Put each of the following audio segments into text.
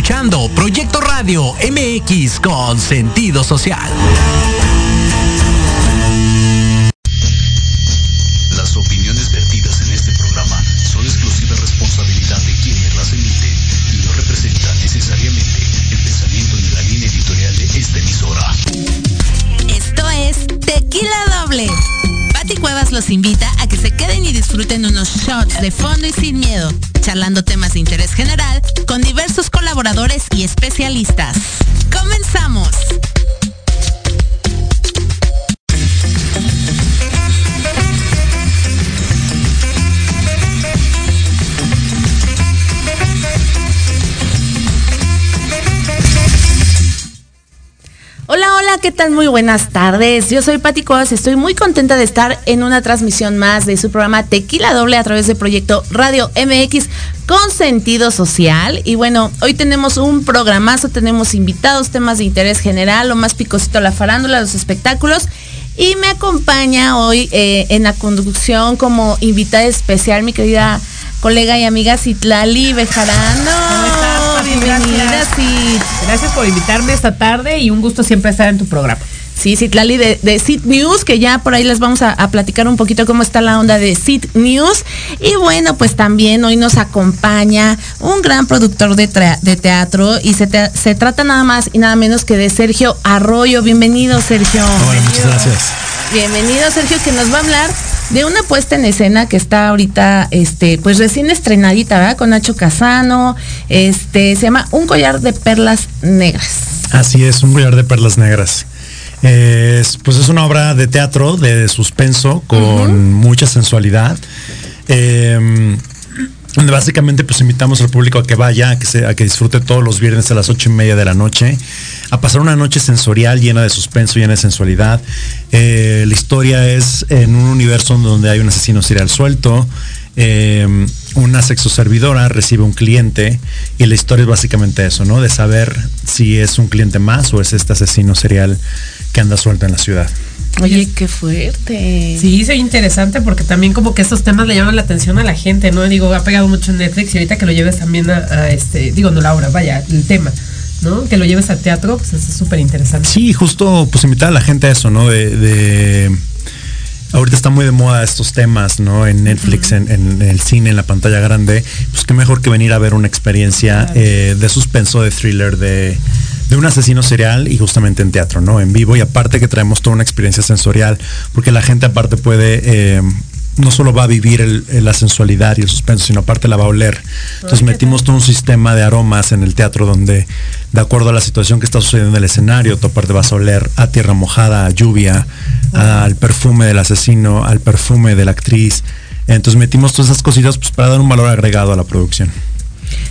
escuchando Proyecto Radio MX con sentido social. Las opiniones vertidas en este programa son exclusiva responsabilidad de quienes las emiten y no representan necesariamente el pensamiento ni la línea editorial de esta emisora. Esto es Tequila Doble. Pati Cuevas los invita a shots de fondo y sin miedo, charlando temas de interés general con diversos colaboradores y especialistas. ¡Comenzamos! ¿Qué tal? Muy buenas tardes. Yo soy Pati Coas, estoy muy contenta de estar en una transmisión más de su programa Tequila Doble a través del proyecto Radio MX con sentido social. Y bueno, hoy tenemos un programazo, tenemos invitados, temas de interés general, lo más picosito, la farándula, los espectáculos. Y me acompaña hoy eh, en la conducción como invitada especial mi querida colega y amiga Citlali Bejarano. ¿Cómo estás, Pati? Bienvenida, Gracias. Por invitarme esta tarde y un gusto siempre estar en tu programa. Sí, Citlali de, de Cit News, que ya por ahí les vamos a, a platicar un poquito cómo está la onda de Cit News. Y bueno, pues también hoy nos acompaña un gran productor de, tra- de teatro y se, te- se trata nada más y nada menos que de Sergio Arroyo. Bienvenido, Sergio. Hola, muchas gracias. Bienvenido, Sergio, que nos va a hablar de una puesta en escena que está ahorita, este, pues recién estrenadita, ¿verdad? Con Nacho Casano. Este, se llama Un collar de perlas negras. Así es, un collar de perlas negras. Es, pues es una obra de teatro de suspenso con mucha sensualidad. Eh, donde básicamente pues invitamos al público a que vaya, a que, se, a que disfrute todos los viernes a las ocho y media de la noche, a pasar una noche sensorial llena de suspenso, llena de sensualidad. Eh, la historia es en un universo donde hay un asesino serial suelto, eh, una sexoservidora recibe un cliente y la historia es básicamente eso, ¿no? De saber si es un cliente más o es este asesino serial que anda suelto en la ciudad. Oye, qué fuerte. Sí, soy interesante porque también como que estos temas le llaman la atención a la gente, ¿no? Digo, ha pegado mucho en Netflix y ahorita que lo lleves también a, a este, digo, no la obra, vaya, el tema, ¿no? Que lo lleves al teatro, pues es súper interesante. Sí, justo pues invitar a la gente a eso, ¿no? De, de- ahorita está muy de moda estos temas, ¿no? En Netflix, en, en el cine, en la pantalla grande, pues qué mejor que venir a ver una experiencia eh, de suspenso, de thriller, de, de un asesino serial y justamente en teatro, ¿no? En vivo y aparte que traemos toda una experiencia sensorial, porque la gente aparte puede eh, no solo va a vivir el- el- la sensualidad y el suspenso, sino aparte la va a oler. Entonces metimos todo un sistema de aromas en el teatro donde, de acuerdo a la situación que está sucediendo en el escenario, tu aparte vas a oler a tierra mojada, a lluvia, al perfume del asesino, al perfume de la actriz. Entonces metimos todas esas cositas pues, para dar un valor agregado a la producción.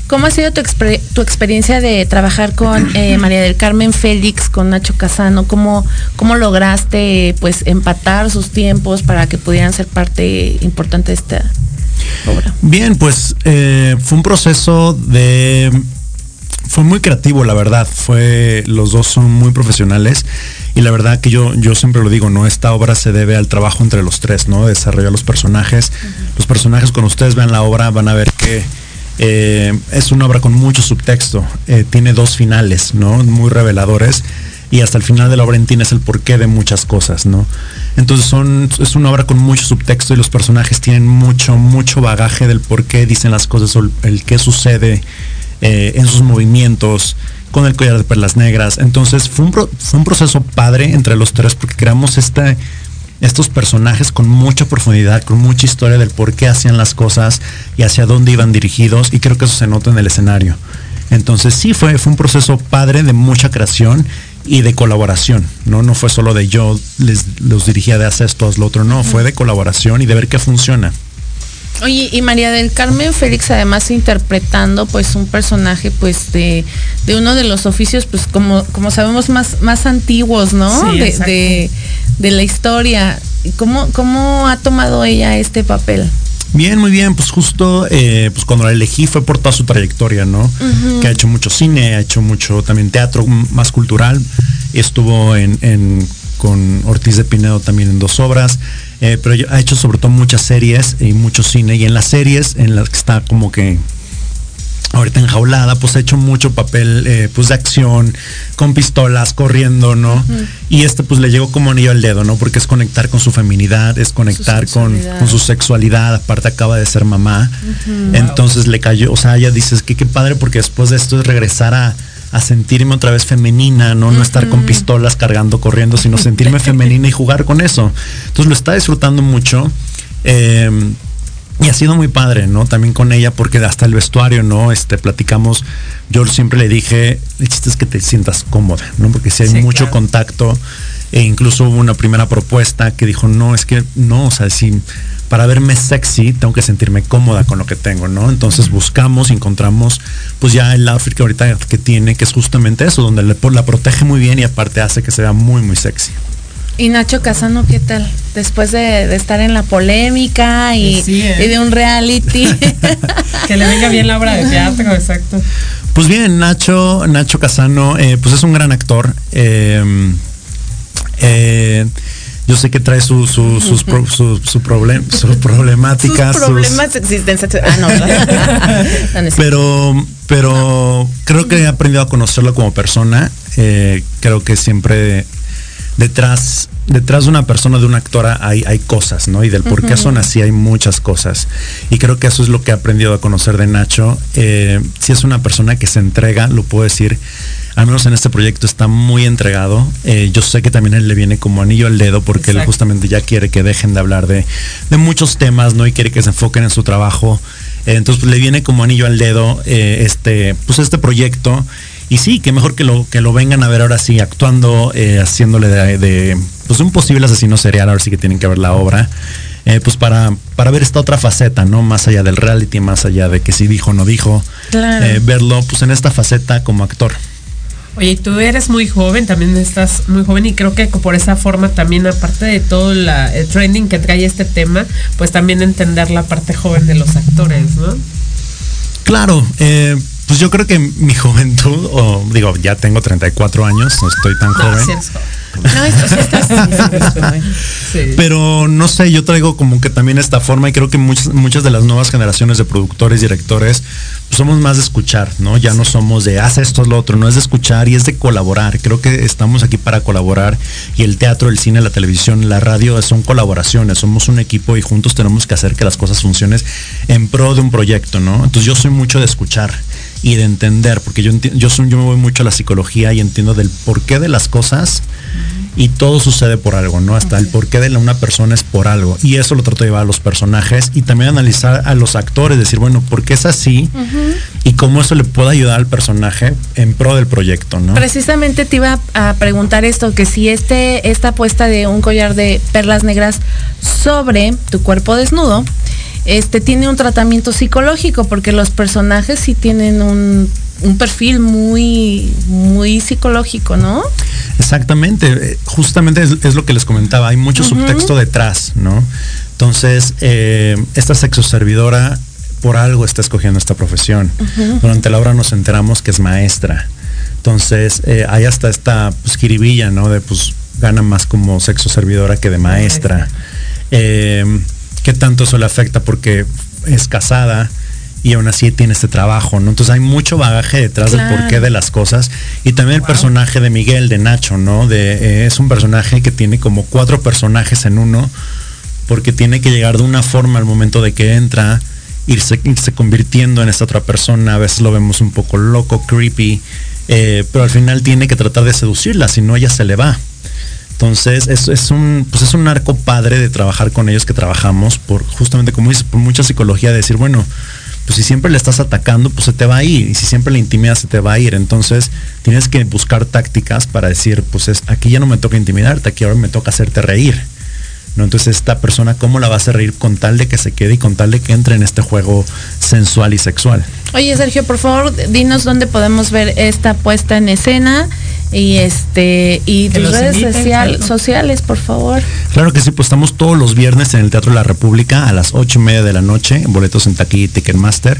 ¿Cómo ha sido tu, experiencia de trabajar con eh, María del Carmen Félix, con Nacho Casano? ¿Cómo, ¿Cómo lograste pues empatar sus tiempos para que pudieran ser parte importante de esta obra? Bien, pues eh, fue un proceso de... Fue muy creativo, la verdad. Fue, los dos son muy profesionales y la verdad que yo, yo siempre lo digo, ¿no? Esta obra se debe al trabajo entre los tres, ¿no? Desarrollar los personajes. Los personajes, cuando ustedes vean la obra, van a ver que eh, es una obra con mucho subtexto. Eh, tiene dos finales, ¿no? Muy reveladores. Y hasta el final de la obra entiendes el porqué de muchas cosas, ¿no? Entonces son, es una obra con mucho subtexto y los personajes tienen mucho, mucho bagaje del por qué dicen las cosas o el, el qué sucede eh, en sus movimientos con el collar de perlas negras. Entonces fue un, proceso padre entre los tres porque creamos este, estos personajes con mucha profundidad, con mucha historia del por qué hacían las cosas y hacia dónde iban dirigidos y creo que eso se nota en el escenario. Entonces sí fue, fue un proceso padre de mucha creación y de colaboración, ¿no? No fue solo de yo les los dirigía de hacer esto, haz lo otro, no, fue de colaboración y de ver qué funciona. Oye, y María del Carmen Félix además interpretando pues un personaje pues de, de uno de los oficios pues como, como sabemos más, más antiguos, ¿no? Sí, de, de la historia. ¿Y ¿Cómo, ¿Cómo ha tomado ella este papel? Bien, muy bien. Pues justo, eh, pues cuando la elegí fue por toda su trayectoria, ¿no? Que ha hecho mucho cine, ha hecho mucho también teatro más cultural. Estuvo en, en- con Ortiz de Pinedo también en dos obras. eh, pero ha hecho sobre todo muchas series y mucho cine. Y en las series, en las que está como que ahorita enjaulada, pues ha hecho mucho papel eh, pues de acción, con pistolas, corriendo, ¿no? Y este pues le llegó como anillo al dedo, ¿no? Porque es conectar con su feminidad, es conectar con, con, su sexualidad, aparte acaba de ser mamá. Entonces le cayó, o sea, ella dice que qué padre porque después de esto es regresar a, a sentirme otra vez femenina, ¿no? No estar con pistolas cargando, corriendo, sino sentirme femenina y jugar con eso. Entonces lo está disfrutando mucho. Eh, y ha sido muy padre, ¿no? También con ella, porque hasta el vestuario, ¿no? Este, platicamos, yo siempre le dije, el chiste es que te sientas cómoda, ¿no? Porque si hay mucho contacto, e incluso hubo una primera propuesta que dijo, no, es que no, o sea, si para verme sexy tengo que sentirme cómoda con lo que tengo, ¿no? Entonces buscamos, encontramos, pues ya el outfit que ahorita que tiene, que es justamente eso, donde le, la protege muy bien y aparte hace que se vea muy, muy sexy. Y Nacho Casano, ¿qué tal? Después de, estar en la polémica y, ¿eh? de un reality. que le venga bien la obra de teatro, exacto. Pues bien, Nacho, Nacho Casano, eh, pues es un gran actor. Eh, yo sé que trae su, su, sus, su, su, problem, sus problemáticas. Sus problemas existenciales. Ah, no. pero, pero creo que he aprendido a conocerlo como persona. creo que siempre detrás, detrás de una persona, de una actora, hay, hay cosas, ¿no? Y del por qué son así hay muchas cosas. Y creo que eso es lo que he aprendido a conocer de Nacho. Eh, si es una persona que se entrega, lo puedo decir, al menos en este proyecto está muy entregado. Eh, yo sé que también él le viene como anillo al dedo porque él justamente ya quiere que dejen de hablar de, de, muchos temas, ¿no? Y quiere que se enfoquen en su trabajo. Eh, entonces pues, le viene como anillo al dedo este, pues este proyecto y sí, que mejor que lo, que lo vengan a ver ahora sí, actuando, eh, haciéndole de, pues un posible asesino serial, ahora sí que tienen que ver la obra. Eh, pues para, para ver esta otra faceta, ¿no? Más allá del reality, más allá de que si dijo o no dijo, eh, verlo pues en esta faceta como actor. Oye, tú eres muy joven, también estás muy joven y creo que por esa forma también, aparte de todo la, el trending que trae este tema, pues también entender la parte joven de los actores, ¿no? Claro, eh, pues yo creo que mi juventud, o digo, ya tengo 34 años, no estoy tan joven. Pero no sé, yo traigo como que también esta forma y creo que muchas, muchas de las nuevas generaciones de productores, directores, pues somos más de escuchar, ¿no? Ya no somos de haz esto, lo otro, no es de escuchar y es de colaborar. Creo que estamos aquí para colaborar y el teatro, el cine, la televisión, la radio son colaboraciones, somos un equipo y juntos tenemos que hacer que las cosas funcionen en pro de un proyecto, ¿no? Entonces yo soy mucho de escuchar y de entender, porque yo, yo, yo me voy mucho a la psicología y entiendo del porqué de las cosas y todo sucede por algo, ¿no? Hasta el porqué de una persona es por algo. Y eso lo trato de llevar a los personajes y también analizar a los actores, decir, bueno, ¿por qué es así? Y cómo eso le puede ayudar al personaje en pro del proyecto, ¿no? Precisamente te iba a preguntar esto, que si este, esta apuesta de un collar de perlas negras sobre tu cuerpo desnudo, este tiene un tratamiento psicológico porque los personajes sí tienen un, perfil muy muy psicológico, ¿no? Exactamente, justamente es, lo que les comentaba, hay mucho subtexto detrás, ¿no? Entonces, eh, esta sexoservidora por algo está escogiendo esta profesión. Durante la obra nos enteramos que es maestra. Entonces, eh, hay hasta esta pues, ¿no? De pues gana más como sexo servidora que de maestra. Eh, qué tanto eso le afecta porque es casada y aún así tiene este trabajo, ¿no? Entonces hay mucho bagaje detrás del porqué de las cosas. Y también el personaje de Miguel, de Nacho, ¿no? De, eh, es un personaje que tiene como cuatro personajes en uno, porque tiene que llegar de una forma al momento de que entra, irse, irse convirtiendo en esta otra persona. A veces lo vemos un poco loco, creepy, eh, pero al final tiene que tratar de seducirla, si no ella se le va. Entonces, es, es, un, pues es un arco padre de trabajar con ellos que trabajamos por justamente, como dices, por mucha psicología de decir, bueno, pues si siempre le estás atacando, pues se te va a ir. Y si siempre le intimidas, se te va a ir. Entonces, tienes que buscar tácticas para decir, pues es, aquí ya no me toca intimidarte, aquí ahora me toca hacerte reír. ¿no? Entonces, esta persona, ¿cómo la vas a reír con tal de que se quede y con tal de que entre en este juego sensual y sexual? Oye, Sergio, por favor, dinos dónde podemos ver esta puesta en escena y este y tus redes sociales, por favor. Claro que sí, pues estamos todos los viernes en el Teatro de la República a las ocho y media de la noche, boletos en taquilla y Ticketmaster.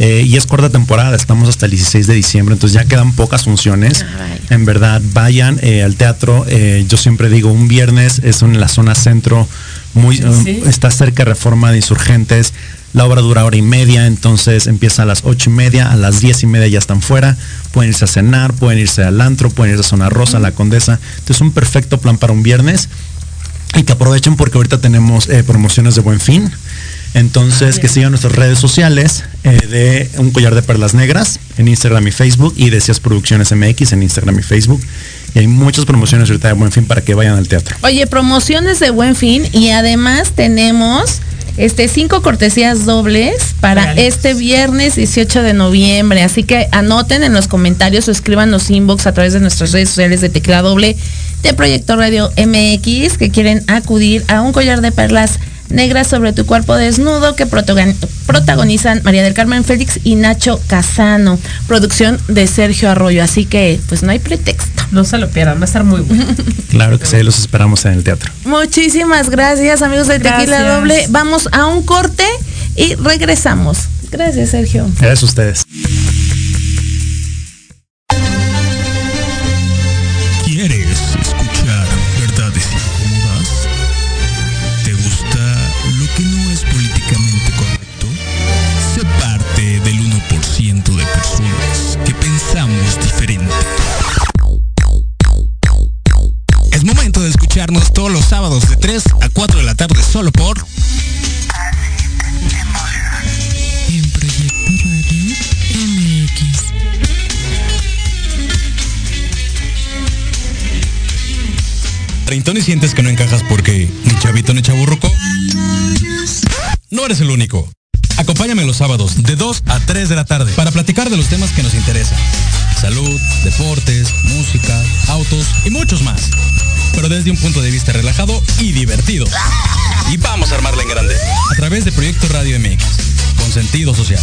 Eh, y es corta temporada, estamos hasta el 16 de diciembre, entonces ya quedan pocas funciones. Ah, en verdad, vayan eh, al teatro. Eh, yo siempre digo, un viernes es en la zona centro, muy, está cerca de Reforma de Insurgentes La obra dura hora y media, entonces empieza a las ocho y media, a las diez y media ya están fuera. Pueden irse a cenar, pueden irse al antro, pueden irse a Zona Rosa, a La Condesa. Entonces un perfecto plan para un viernes. Y que aprovechen porque ahorita tenemos eh, promociones de buen fin. Entonces, que sigan nuestras redes sociales eh, de Un Collar de Perlas Negras en Instagram y Facebook y Deseas Producciones MX en Instagram y Facebook. Y hay muchas promociones ahorita de Buen Fin para que vayan al teatro. Oye, promociones de Buen Fin y además tenemos este cinco cortesías dobles para este viernes 18 de noviembre. Así que anoten en los comentarios o escriban los inbox a través de nuestras redes sociales de Tecla Doble de Proyecto Radio MX que quieren acudir a un collar de perlas negras sobre tu cuerpo desnudo que protagon- protagonizan María del Carmen Félix y Nacho Casano, producción de Sergio Arroyo. Así que pues no hay pretexto. No se lo pierdan, va a estar muy bueno. Claro que sí, los esperamos en el teatro. Muchísimas gracias amigos de Tequila. Doble. Vamos a un corte y regresamos. Gracias Sergio. Gracias a ustedes. Treintón y sientes que no encajas porque ni chavito ni chaburruco. No eres el único. Acompáñame los sábados de 2 a 3 de la tarde para platicar de los temas que nos interesan. Salud, deportes, música, autos y muchos más. Pero desde un punto de vista relajado y divertido. Y vamos a armarla en grande. A través de Proyecto Radio MX. Con sentido social.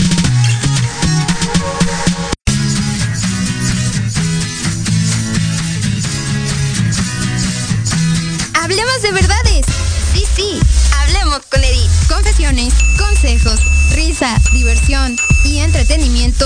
De verdades. Sí, sí, hablemos con Edith. Confesiones, consejos, risa, diversión y entretenimiento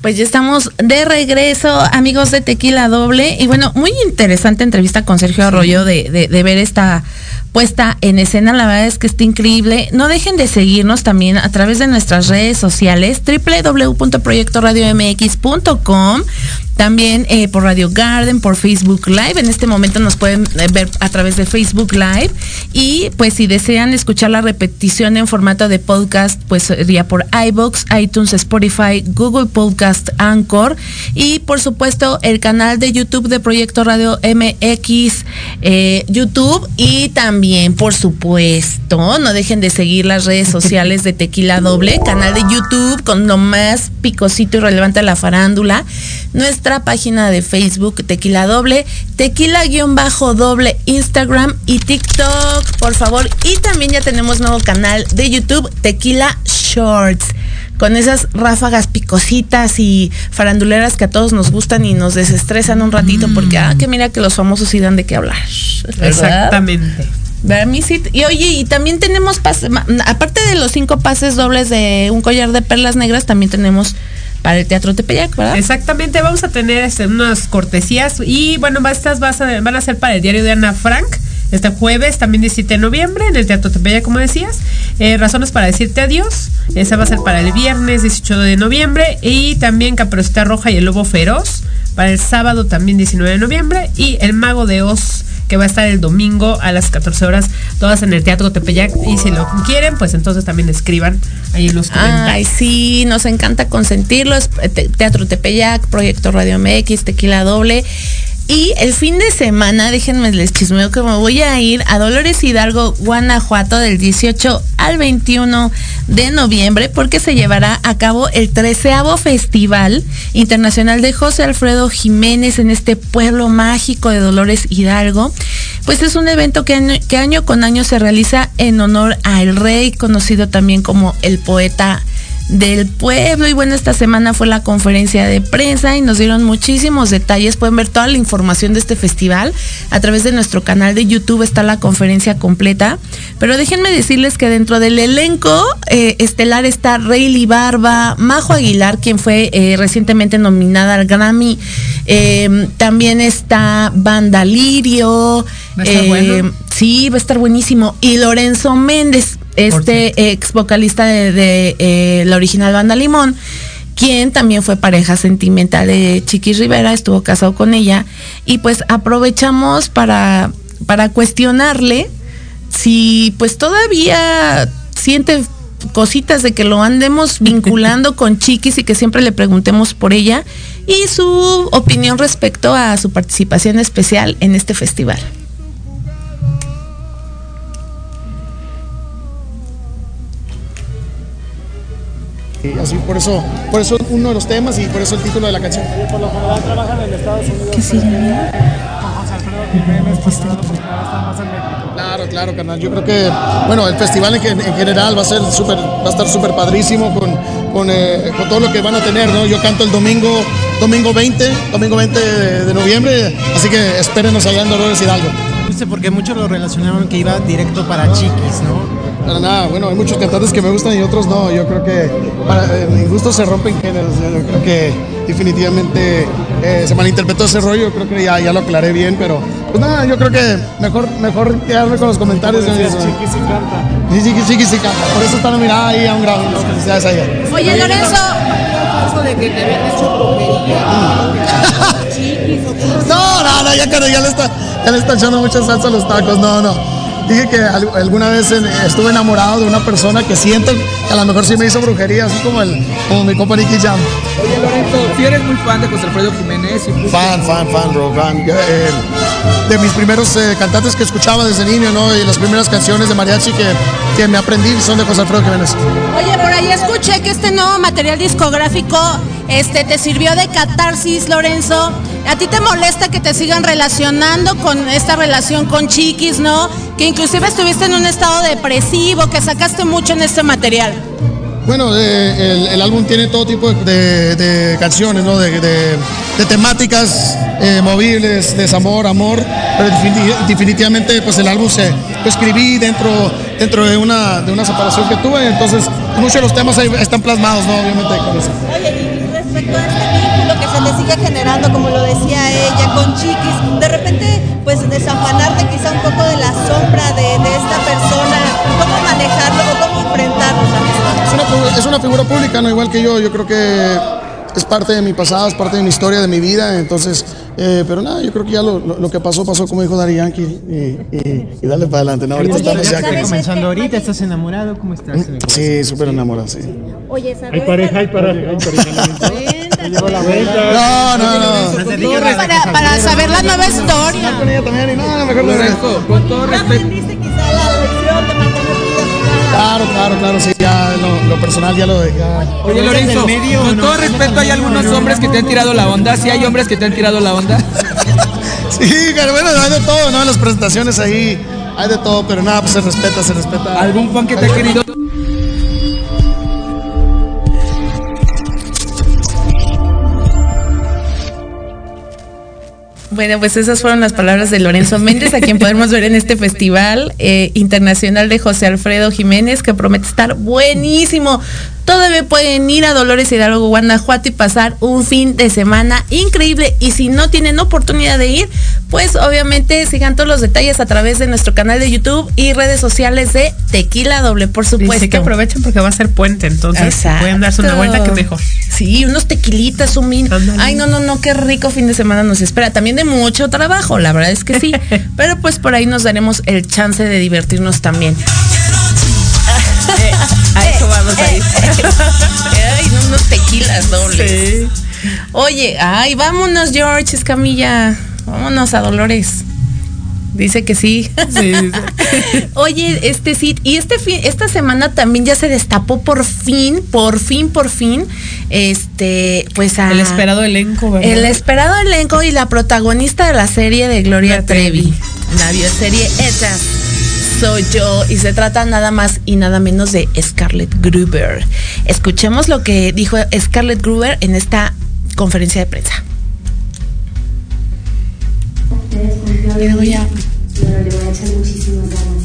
Pues ya estamos de regreso, amigos de Tequila Doble. Y bueno, muy interesante entrevista con Sergio Arroyo de, de- de ver esta puesta en escena. La verdad es que está increíble. No dejen de seguirnos también a través de nuestras redes sociales, www.proyectoradiomx.com. También eh, por Radio Garden, por Facebook Live. En este momento nos pueden eh, ver a través de Facebook Live. Y pues si desean escuchar la repetición en formato de podcast, pues sería por iBox, iTunes, Spotify, Google Podcast, Anchor. Y por supuesto el canal de YouTube de Proyecto Radio MX, eh, YouTube. Y también, por supuesto, no dejen de seguir las redes sociales de Tequila Doble, canal de YouTube con lo más picosito y relevante a la farándula. Nuestra página de Facebook, Tequila Doble, Tequila-Doble, Instagram y TikTok, por favor. Y también ya tenemos nuevo canal de YouTube, Tequila Shorts. Con esas ráfagas picositas y faranduleras que a todos nos gustan y nos desestresan un ratito porque, ah, que mira que los famosos sí dan de qué hablar. ¿verdad? Exactamente. Y oye, y también tenemos, pas- ma- aparte de los cinco pases dobles de un collar de perlas negras, también tenemos para el Teatro Tepeyac, ¿verdad? Exactamente, vamos a tener este, unas cortesías y bueno, estas vas a- van a ser para el diario de Ana Frank. Este jueves, también 17 de noviembre, en el Teatro Tepeyac, como decías. Eh, razones para decirte adiós. Esa va a ser para el viernes 18 de noviembre. Y también Caperucita Roja y el Lobo Feroz. Para el sábado también 19 de noviembre. Y El Mago de Oz, que va a estar el domingo a las 14 horas, todas en el Teatro Tepeyac. Y si lo quieren, pues entonces también escriban ahí en los comentarios. Ay, sí, nos encanta consentirlo. Es eh, Te- Teatro Tepeyac, Proyecto Radio MX, Tequila Doble. Y el fin de semana, déjenme les chismeo que me voy a ir a Dolores Hidalgo, Guanajuato, del 18 al 21 de noviembre, porque se llevará a cabo el treceavo Festival Internacional de José Alfredo Jiménez en este pueblo mágico de Dolores Hidalgo. Pues es un evento que año, que año con año se realiza en honor al rey, conocido también como el poeta del pueblo. Y bueno esta semana fue la conferencia de prensa y nos dieron muchísimos detalles. Pueden ver toda la información de este festival. A través de nuestro canal de YouTube está la conferencia completa. Pero déjenme decirles que dentro del elenco eh, estelar está Rayleigh Barba Majo Aguilar quien fue eh, recientemente nominada al Grammy. Eh, también está Banda Lirio. Va a estar bueno. Sí, va a estar buenísimo. Y Lorenzo Méndez, este ex vocalista de, de, eh, la original banda Limón, quien también fue pareja sentimental de Chiquis Rivera, estuvo casado con ella. Y pues aprovechamos para, para cuestionarle si pues todavía siente cositas de que lo andemos vinculando con Chiquis y que siempre le preguntemos por ella y su opinión respecto a su participación especial en este festival. Y así por eso, por eso uno de los temas y por eso el título de la canción. Por lo general trabajan en Estados Unidos. ¿Qué se llama? Con José Alfredo Jiménez, pues claro, porque ahora está más en México. Claro, claro, carnal. Yo creo que, bueno, el festival en, gen- en general va a ser súper, va a estar súper padrísimo con, con, eh, con todo lo que van a tener, ¿no? Yo canto el domingo, domingo 20, domingo 20 de, de noviembre, así que espérenos allá en Dolores Hidalgo. Porque muchos lo relacionaron que iba directo para chiquis, ¿no? Para nada, bueno, hay muchos cantantes que me gustan y otros no. Yo creo que para, eh, mis gustos se rompen géneros. Yo yo creo que definitivamente eh, se malinterpretó ese rollo. Yo creo que ya, ya lo aclaré bien, pero pues nada, yo creo que mejor, mejor quedarme con los comentarios. chiquis y canta. Sí, sí, sí, sí, sí, canta. Por eso está nominada ahí a un Grammy. Las felicidades a ella. Oye, Lorenzo. de que te habían hecho No, no, no, ya, cara, ya, le está, ya le está echando mucha salsa a los tacos. No, no. Dije que al- alguna vez estuve enamorado de una persona que siento que a lo mejor sí me hizo brujería, así como, el, como mi compa Nicky Jam. Si eres muy fan de José Alfredo Jiménez. y- Fan, fan, fan, bro, fan. Eh, de mis primeros eh, cantantes que escuchaba desde niño, ¿no? Y las primeras canciones de mariachi que, que me aprendí son de José Alfredo Jiménez. Oye, por ahí escuché que este nuevo material discográfico este, te sirvió de catarsis, Lorenzo. ¿A ti te molesta que te sigan relacionando con esta relación con Chiquis, no? Que inclusive estuviste en un estado depresivo, que sacaste mucho en este material. Bueno, el, álbum tiene todo tipo de, canciones, ¿no? De, temáticas eh, movibles, desamor, amor, pero defini- definitivamente pues el álbum se escribí dentro, dentro de, una, de una separación que tuve, entonces muchos de los temas están plasmados, ¿no? Obviamente con eso. Oye, y respecto a este vínculo que se te sigue generando, como lo decía ella, con Chiquis, de repente, pues desafanarte quizá un poco de la sombra de, esta persona, ¿cómo manejarlo cómo? Es una, figura pública, ¿no? Igual que yo, yo creo que es parte de mi pasado, es parte de mi historia, de mi vida, entonces, eh, pero nada, yo creo que ya lo, lo- lo que pasó, pasó como dijo Dari Yankee y, y, y dale para adelante, ¿no? Ahorita estamos ya con- comenzando ahorita, ¿estás enamorado? ¿Cómo estás? Sí, súper enamorado, sí. Oye, Hay pareja, hay pareja, hay pareja. No, no, no. Para, para saber la nueva historia. Lorenzo, con todo respeto. Claro, claro, claro, sí, ya lo, lo personal ya lo ya. Oye, Lorenzo, con todo respeto, hay algunos hombres que te han tirado la onda. ¿Sí hay hombres que te han tirado la onda? Sí, pero bueno, hay de todo, ¿no? En las presentaciones ahí hay de todo, pero nada, pues se respeta, se respeta. ¿Algún fan que te ha querido? Bueno, pues esas fueron las palabras de Lorenzo Méndez, a quien podemos ver en este festival eh, internacional de José Alfredo Jiménez, que promete estar buenísimo. Todavía pueden ir a Dolores Hidalgo, Guanajuato y pasar un fin de semana increíble. Y si no tienen oportunidad de ir, pues obviamente sigan todos los detalles a través de nuestro canal de YouTube y redes sociales de Tequila Doble, por supuesto. Dice que aprovechen porque va a ser puente, entonces Exacto. pueden darse una vuelta que mejor. Sí, unos tequilitas, un vino. Ay, no, no, no, qué rico fin de semana nos espera. También de mucho trabajo, la verdad es que sí. Pero pues por ahí nos daremos el chance de divertirnos también. A eso vamos a ir. Ay, no, unos tequilas dobles. Oye, ay, vámonos, George Escamilla. Vámonos a Dolores. Dice que sí. Oye, este sí, y este fin, esta semana también ya se destapó por fin, por fin, por fin, este, pues a, El esperado elenco, ¿verdad? el esperado elenco y la protagonista de la serie de Gloria La Trevi. Trevi. La bioserie Esa soy yo y se trata nada más y nada menos de Scarlett Gruber. Escuchemos lo que dijo Scarlett Gruber en esta conferencia de prensa. Ya. Pero le voy a echar muchísimas ganas.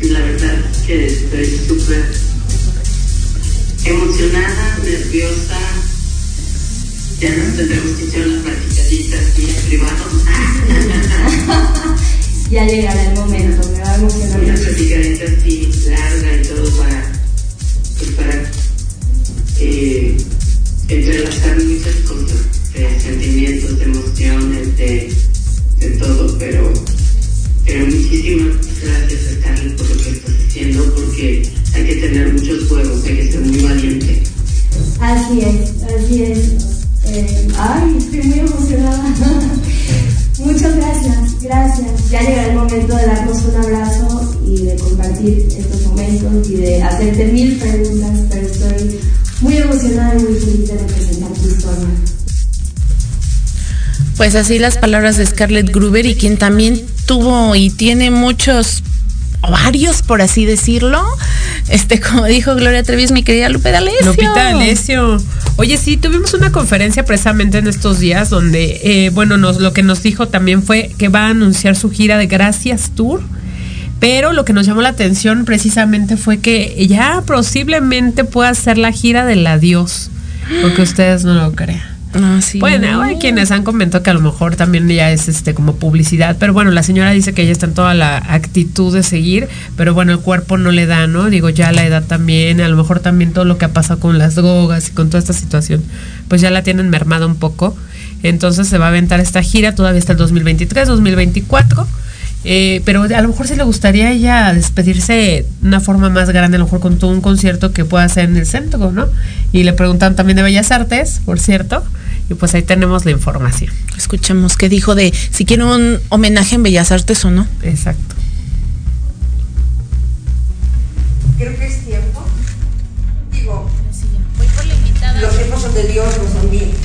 La verdad es que estoy súper emocionada, nerviosa. Ya nos tendremos que echar unas platicaditas aquí en privado. ya llegará el momento, me va a emocionar Una platicadita así larga y todo para, pues para eh, entrelazar muchas cosas, de sentimientos, de emociones, de, de todo, pero, pero muchísimas gracias Scarlett por lo que estás haciendo, porque hay que tener muchos huevos, hay que ser muy valiente. Así es, así es. Eh, ay, estoy muy emocionada. Muchas gracias, gracias. Ya llegará el momento de darnos un abrazo y de compartir estos momentos y de hacerte mil preguntas, pero estoy muy emocionada y muy feliz de representar tu historia. Pues así las palabras de Scarlett Gruber y quien también tuvo y tiene muchos ovarios, por así decirlo. Este, como dijo Gloria Trevi, es mi querida Lupe D'Alessio. Lupita Alessio. Oye, sí, tuvimos una conferencia precisamente en estos días donde, eh, bueno, lo que nos dijo también fue que va a anunciar su gira de Gracias Tour. Pero lo que nos llamó la atención precisamente fue que ya posiblemente pueda ser la gira del adiós. Porque ustedes no lo crean. Ah, sí. Bueno, hay quienes han comentado que a lo mejor también ya es este como publicidad, pero bueno, la señora dice que ella está en toda la actitud de seguir, pero bueno, el cuerpo no le da, ¿no? Digo, ya la edad también, a lo mejor también todo lo que ha pasado con las drogas y con toda esta situación, pues ya la tienen mermada un poco. Entonces se va a aventar esta gira todavía hasta el 2023, 2024. Eh, pero a lo mejor sí le gustaría ella despedirse de una forma más grande, a lo mejor con todo un concierto que pueda hacer en el centro, ¿no? Y le preguntan también de Bellas Artes, por cierto, y pues ahí tenemos la información. Escuchemos qué dijo de si quiere un homenaje en Bellas Artes o no. Exacto. Creo que es tiempo. Digo, los tiempos son de Dios, no son míos.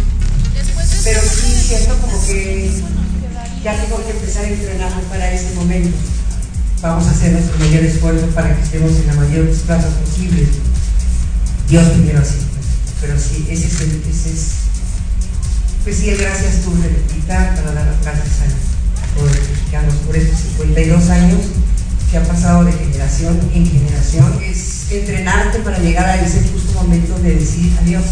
Pero sí siento como que ya tengo que empezar a entrenarme para ese momento. Vamos a hacer nuestro mayor esfuerzo para que estemos en la mayor plazas posible. Dios primero así. Pero sí, ese es el, ese es, pues sí, gracias tú, Repita, para dar las gracias a los mexicanos por estos 52 años que ha pasado de generación en generación. Es entrenarte para llegar a ese justo momento de decir adiós.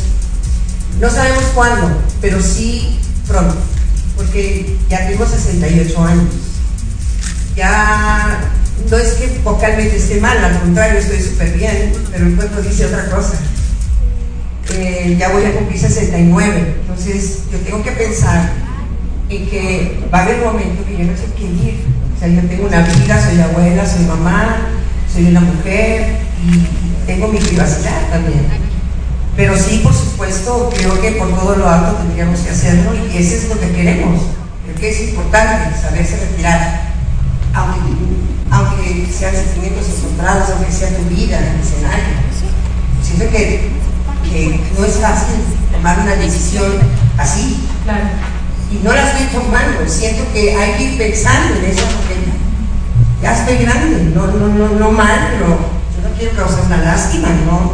No sabemos cuándo, pero sí pronto, porque ya tengo 68 años. Ya no es que vocalmente esté mal, al contrario, estoy súper bien, pero el cuerpo dice otra cosa. Ya voy a cumplir 69, entonces yo tengo que pensar en que va a haber un momento que yo no sé qué ir. O sea, yo tengo una vida, soy abuela, soy mamá, soy una mujer y tengo mi privacidad también. Pero sí, por supuesto, creo que por todo lo alto tendríamos que hacerlo y ese es lo que queremos. Creo que es importante saberse retirar, aunque, aunque sean sentimientos encontrados, aunque sea tu vida en el escenario. Siento que, que no es fácil tomar una decisión así. Y no la estoy tomando, siento que hay que ir pensando en eso porque ya estoy grande, no, no, no, no mal, pero yo no quiero causar una lástima, ¿no?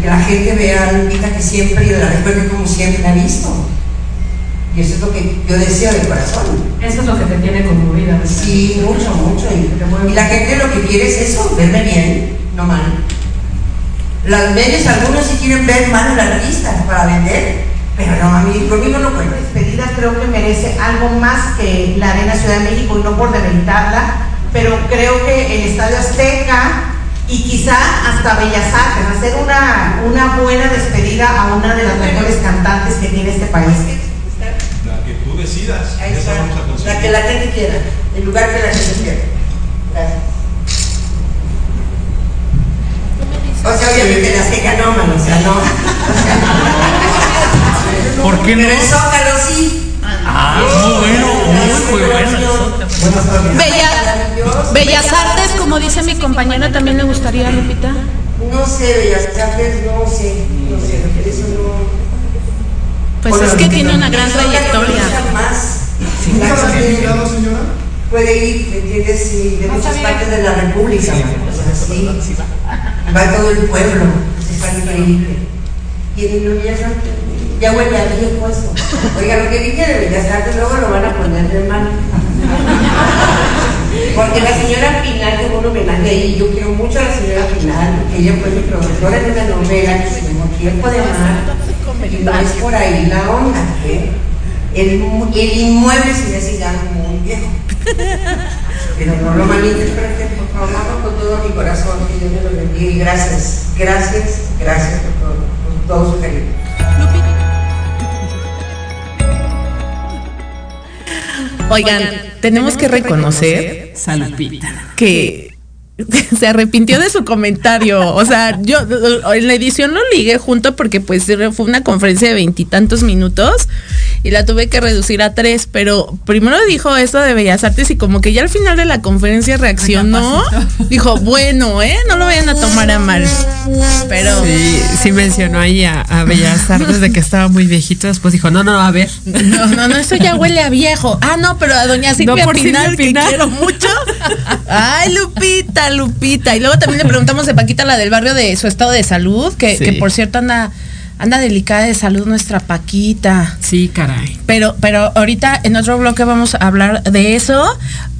que la gente vea a Lupita que siempre y la recuerde como siempre la ha visto. Y eso es lo que yo deseo de corazón. Eso es lo que te tiene conmovida. Sí, mucho, mucho. Y, y la gente lo que quiere es eso, verme bien, no mal. Las medios, algunos sí quieren ver mal a la artista para vender, pero no, a mí, conmigo no cuenta. despedida creo que merece algo más que la Arena Ciudad de México y no por demeritarla, pero creo que el Estadio Azteca y quizá hasta Bellas Artes, hacer una, una buena despedida a una de las mejores cantantes que tiene este país. La que tú decidas. Ahí esa está. vamos a conseguir. La que la gente quiera, el lugar que la gente quiera. Gracias. O sea, obviamente la Azteca no, mano, o sea, no. ¿Por qué no? Pero el Zócalo sí. Ah, muy bueno, muy, muy bueno. Buenas tardes. Bella- Bellas Artes, como dice mi compañera, también le gustaría, Lupita. No sé, Bellas Artes, no sé, no sé, porque eso no. Pues es que tiene una gran trayectoria. más. ¿Nunca invitado, señora? Puede ir, ¿me entiendes? Sí, de muchas partes de la República, o sea, sí. Va todo el pueblo, está increíble. Y en el gobierno ya huele a viejo eso. Oiga, lo que dije de Bellas Artes luego lo van a poner de mal. Porque la señora Pilar tuvo un homenaje ahí, yo quiero mucho a la señora Pilar, porque ella fue mi profesora en una novela que se llamó Tiempo de Mar, y no es por ahí la onda, ¿eh? El, el inmueble se me hace ya muy viejo. Pero no lo malinterpreten, por favor, con todo mi corazón, que Dios me lo bendiga y gracias, gracias, gracias por todo, por todo su cariño. Oigan, tenemos que reconocer que se arrepintió de su comentario. O sea, yo en la edición lo ligué junto porque pues fue una conferencia de veintitantos minutos y la tuve que reducir a tres, pero primero dijo eso de Bellas Artes y como que ya al final de la conferencia reaccionó. Dijo, bueno, ¿eh? No lo vayan a tomar a mal. Pero... Sí, sí mencionó ahí a, a Bellas Artes de que estaba muy viejito. Después dijo, no, no, a ver. No, no, no, eso ya huele a viejo. Ah, no, pero a doña Silvia No, Pinal, que quiero mucho. Ay, Lupita, Lupita. Y luego también le preguntamos de Paquita, la del barrio, de su estado de salud, que, Sí. que por cierto anda, anda delicada de salud nuestra Paquita. Sí, caray. Pero, pero ahorita en otro bloque vamos a hablar de eso.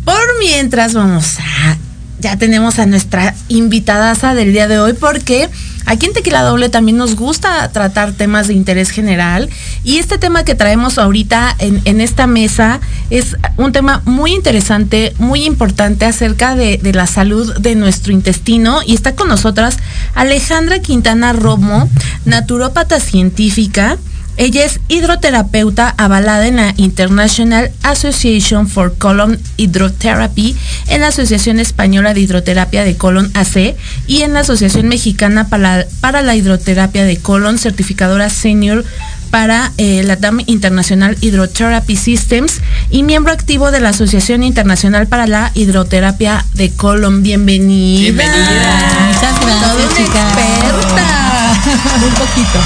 Por mientras vamos a. Ya tenemos a nuestra invitadaza del día de hoy porque aquí en Tequila Doble también nos gusta tratar temas de interés general y este tema que traemos ahorita en, en esta mesa es un tema muy interesante, muy importante acerca de, de la salud de nuestro intestino y está con nosotras Alejandra Quintana Romo, naturópata científica. Ella es hidroterapeuta avalada en la International Association for Colon Hydrotherapy, en la Asociación Española de Hidroterapia de Colon AC y en la Asociación Mexicana para, para la Hidroterapia de Colon, certificadora senior para eh, la DAM International Hydrotherapy Systems y miembro activo de la Asociación Internacional para la Hidroterapia de Colon. Bienvenida. Bienvenida. Muchas gracias, chicas. Un poquito.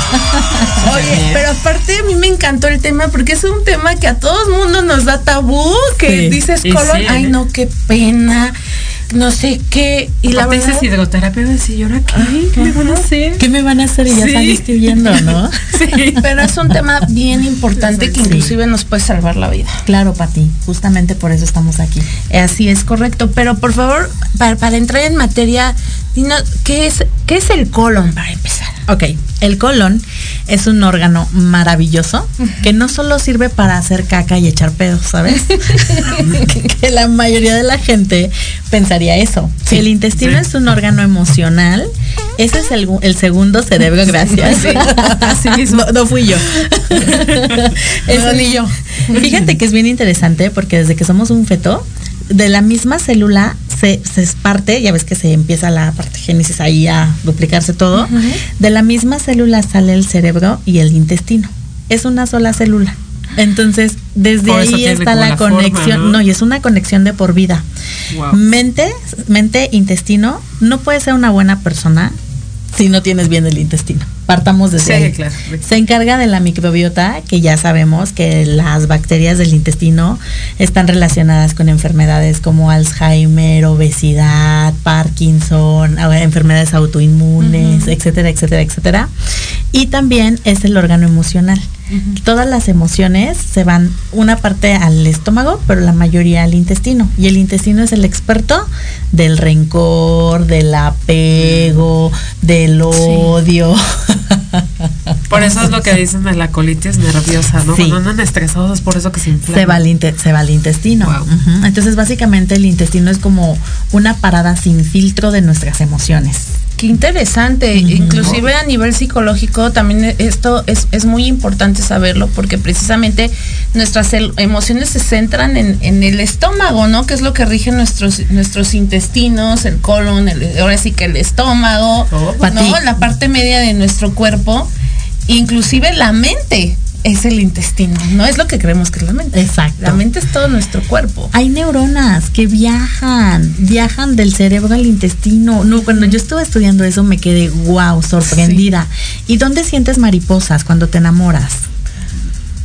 Oye, pero aparte a mí me encantó el tema porque es un tema que a todo el mundo nos da tabú, que Sí. dices colon, sí, ay ¿eh? no, qué pena, no sé qué. Y la verdad, dices hidroterapia, decir, ¿y ahora qué? ¿Qué me van a hacer? ¿Qué me van a hacer? Y ya Sí. saliste huyendo, ¿no? Sí. pero es un tema bien importante que inclusive nos puede salvar la vida. Claro, Pati. Justamente por eso estamos aquí. Así es correcto, pero por favor, para, para entrar en materia, dinos, ¿qué es, ¿qué es el colon para empezar? Ok, el colon es un órgano maravilloso que no solo sirve para hacer caca y echar pedos, ¿sabes? que, que la mayoría de la gente pensaría eso. el intestino es un órgano emocional. Ese es el, el segundo cerebro, gracias. Sí, así mismo. No, no fui yo. Es No, ni yo. Fíjate que es bien interesante porque desde que somos un feto, de la misma célula se, se parte, ya ves que se empieza la partegénesis ahí a duplicarse todo, de la misma célula sale el cerebro y el intestino. Es una sola célula. Entonces, desde ahí está la, la forma, conexión. ¿no? ¿no? y es una conexión de por vida. Wow. Mente, mente, intestino, no puedes ser una buena persona si no tienes bien el intestino. Partamos desde Sí, ahí. claro. Se encarga de la microbiota, que ya sabemos que las bacterias del intestino están relacionadas con enfermedades como Alzheimer, obesidad, Parkinson, a ver, enfermedades autoinmunes, etcétera, etcétera, etcétera. Y también es el órgano emocional. Todas las emociones se van una parte al estómago, pero la mayoría al intestino. Y el intestino es el experto del rencor, del apego, del odio. Por eso es lo que dicen de la colitis nerviosa, ¿no? Sí. Cuando andan estresados es por eso que se inflama. Se va, al inte- se va al intestino. Entonces, básicamente, el intestino es como una parada sin filtro de nuestras emociones. Qué interesante, inclusive a nivel psicológico también esto es, es muy importante saberlo porque precisamente nuestras emociones se centran en, en el estómago, ¿no? Que es lo que rige nuestros, nuestros intestinos, el colon, el- ahora sí que el estómago, Pati. ¿no? La parte media de nuestro cuerpo, inclusive la mente es el intestino, no es lo que creemos que es la mente. Exacto. La mente es todo nuestro cuerpo. Hay neuronas que viajan, viajan del cerebro al intestino. No, cuando yo estuve estudiando eso me quedé wow, sorprendida. ¿Y dónde sientes mariposas cuando te enamoras?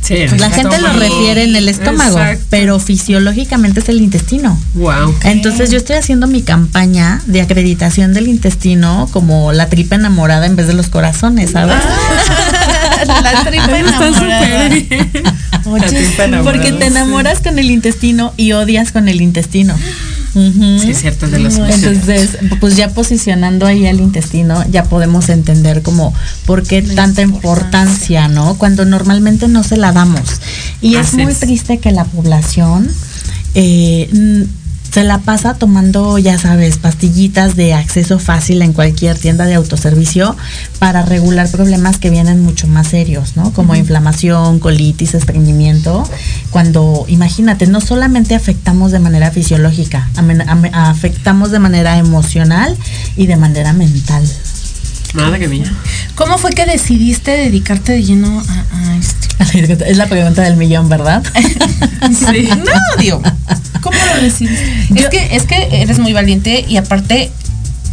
Sí, Pues la gente lo refiere en el estómago, Exacto. pero fisiológicamente es el intestino. Wow. Entonces yo estoy haciendo mi campaña de acreditación del intestino como la tripa enamorada en vez de los corazones, ¿sabes? la tripa enamorada. Oye, porque te enamoras con el intestino y odias con el intestino. Ujú. Sí, es cierto, de las. Entonces, pues ya posicionando ahí al intestino, ya podemos entender como por qué tanta importancia, ¿no? Cuando normalmente no se la damos. Y es muy es. triste que la población eh, se la pasa tomando, ya sabes, pastillitas de acceso fácil en cualquier tienda de autoservicio para regular problemas que vienen mucho más serios, ¿no? Como inflamación, colitis, estreñimiento. Cuando, imagínate, no solamente afectamos de manera fisiológica, afectamos de manera emocional y de manera mental. Madre mía. ¿Cómo fue que decidiste dedicarte de lleno a, a esto? Es la pregunta del millón, ¿verdad? Sí. No, digo, ¿cómo lo decidiste? es que es que eres muy valiente y aparte,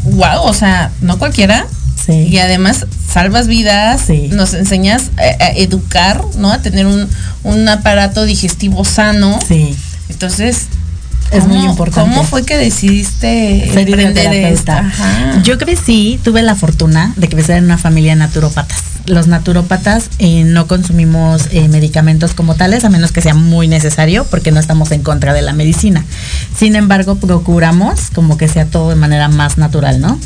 wow, o sea, no cualquiera. Y además salvas vidas, nos enseñas a, a educar, ¿no? A tener un, un aparato digestivo sano. Sí. Entonces, Es muy ¿cómo- importante. ¿Cómo fue que decidiste ser emprender esto? Yo crecí, tuve la fortuna de crecer en una familia de naturópatas. Los naturópatas eh, no consumimos eh, medicamentos como tales, a menos que sea muy necesario, porque no estamos en contra de la medicina. Sin embargo, procuramos como que sea todo de manera más natural, ¿no?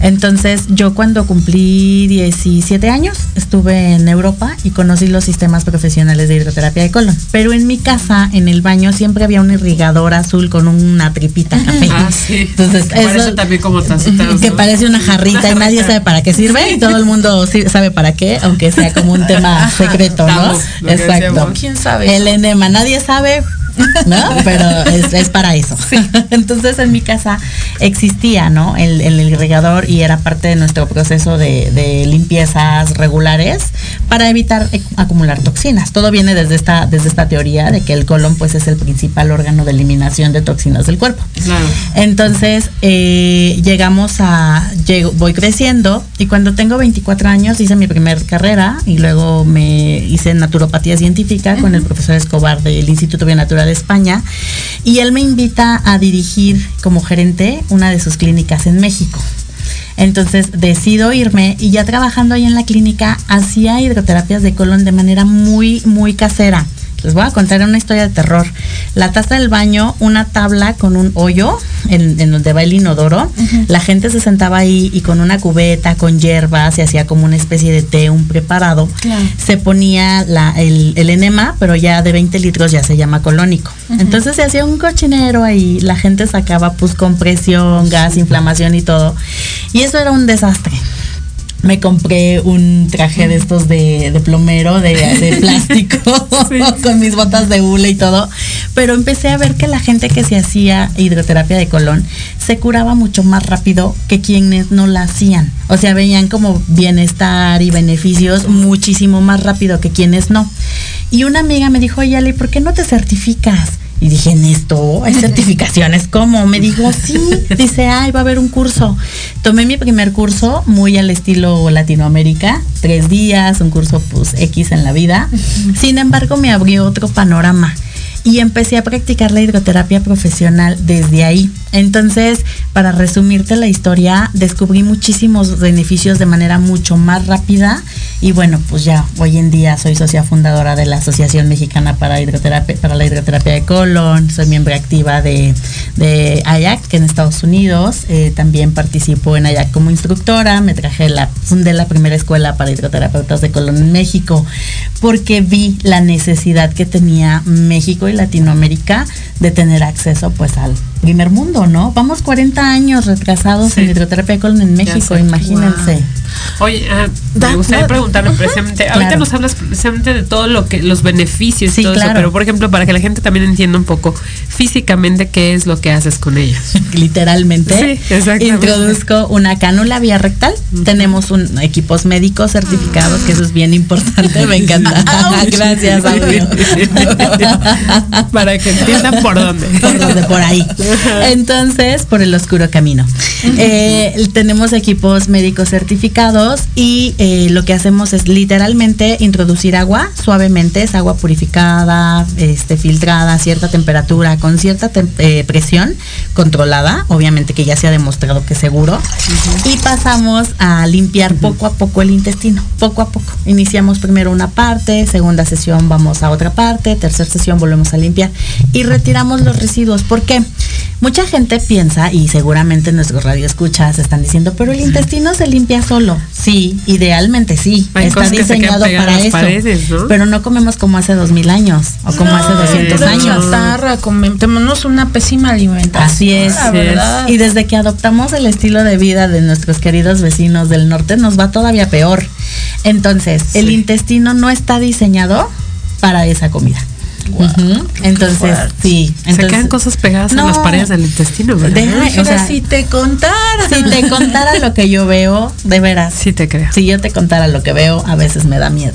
Entonces, yo cuando cumplí 17 años, estuve en Europa y conocí los sistemas profesionales de hidroterapia de colon. Pero en mi casa, en el baño, siempre había un irrigador azul con una tripita café. Ah, sí. Entonces, que parece eso- también como tacitas. que ¿no? parece una jarrita y nadie sabe para qué sirve y todo el mundo sabe para qué, aunque sea como un tema secreto, ¿no? Exacto. ¿Quién sabe? El enema, nadie sabe, ¿no? Pero es, es para eso. Entonces en mi casa existía, ¿no? El, el irrigador y era parte de nuestro proceso de, de limpiezas regulares para evitar ec- acumular toxinas. Todo viene desde esta, desde esta teoría de que el colon pues es el principal órgano de eliminación de toxinas del cuerpo. Claro. Entonces eh, llegamos a, llego, voy creciendo y cuando tengo 24 años hice mi primer carrera y luego me hice naturopatía científica con el profesor Escobar del Instituto De España y él me invita a dirigir como gerente una de sus clínicas en México. Entonces decido irme y ya trabajando ahí en la clínica hacía hidroterapias de colon de manera muy, muy casera. Les voy a contar una historia de terror. La taza del baño, una tabla con un hoyo en, en donde va el inodoro. La gente se sentaba ahí y con una cubeta, con hierbas, se hacía como una especie de té, un preparado. Se ponía la- el, el enema, pero ya de 20 litros ya se llama colónico. Entonces se hacía un cochinero ahí, la gente sacaba pues compresión, gas, inflamación y todo. Y eso era un desastre. Me compré un traje de estos de, de plomero, de, de plástico, con mis botas de hule y todo. Pero empecé a ver que la gente que se hacía hidroterapia de colon se curaba mucho más rápido que quienes no la hacían. O sea, veían como bienestar y beneficios muchísimo más rápido que quienes no. Y una amiga me dijo, oye, Ale, ¿por qué no te certificas? Y dije, en esto hay certificaciones, ¿cómo? Me dijo, sí. Dice, ay, va a haber un curso. Tomé mi primer curso muy al estilo Latinoamérica, tres días, un curso pues X en la vida. Sin embargo, me abrió otro panorama. Y empecé a practicar la hidroterapia profesional desde ahí. Entonces, para resumirte la historia, descubrí muchísimos beneficios de manera mucho más rápida y bueno, pues ya hoy en día soy socia fundadora de la Asociación Mexicana para para la hidroterapia de colon, soy miembro activa de, de en Estados Unidos, eh, también participo en AYAC como instructora, me traje la fundé la primera escuela para hidroterapeutas de colon en México porque vi la necesidad que tenía México Latinoamérica de tener acceso pues al primer mundo, ¿no? Vamos 40 años retrasados en hidroterapia de colon en México, imagínense. Oye, ah, me gustaría preguntarle precisamente, ahorita nos hablas precisamente de todo lo que, los beneficios y todo eso, pero por ejemplo, para que la gente también entienda un poco físicamente qué es lo que haces con ellas. Literalmente, Sí, exactamente. introduzco una cánula vía rectal. Tenemos un equipos médicos certificados, que eso es bien importante, me encanta. Gracias, audio. para que entiendan por dónde. Por dónde, por ahí. Entonces, por el oscuro camino. Eh, tenemos equipos médicos certificados y eh, lo que hacemos es literalmente introducir agua suavemente, es agua purificada, este, filtrada a cierta temperatura, con cierta tem- eh, presión controlada, obviamente que ya se ha demostrado que es seguro. Y pasamos a limpiar poco a poco el intestino, poco a poco. Iniciamos primero una parte, segunda sesión vamos a otra parte, tercera sesión volvemos a limpiar y retiramos los residuos. ¿Por qué? Mucha gente piensa, y seguramente nuestros radioescuchas están diciendo, pero el intestino se limpia solo. Sí, idealmente sí. Hay está que diseñado para eso. paredes, ¿no? Pero no comemos como hace dos mil años o como hace 200 pura años. chatarra, una pésima alimentación. Así es. La verdad. Y desde que adoptamos el estilo de vida de nuestros queridos vecinos del norte, nos va todavía peor. Entonces, el intestino no está diseñado para esa comida. Entonces, sí. se quedan cosas pegadas en las paredes del intestino, ¿verdad? Deja- o sea, si te contara. si te contara lo que yo veo, de veras. Sí te creo. Si yo te contara lo que veo, a veces me da miedo.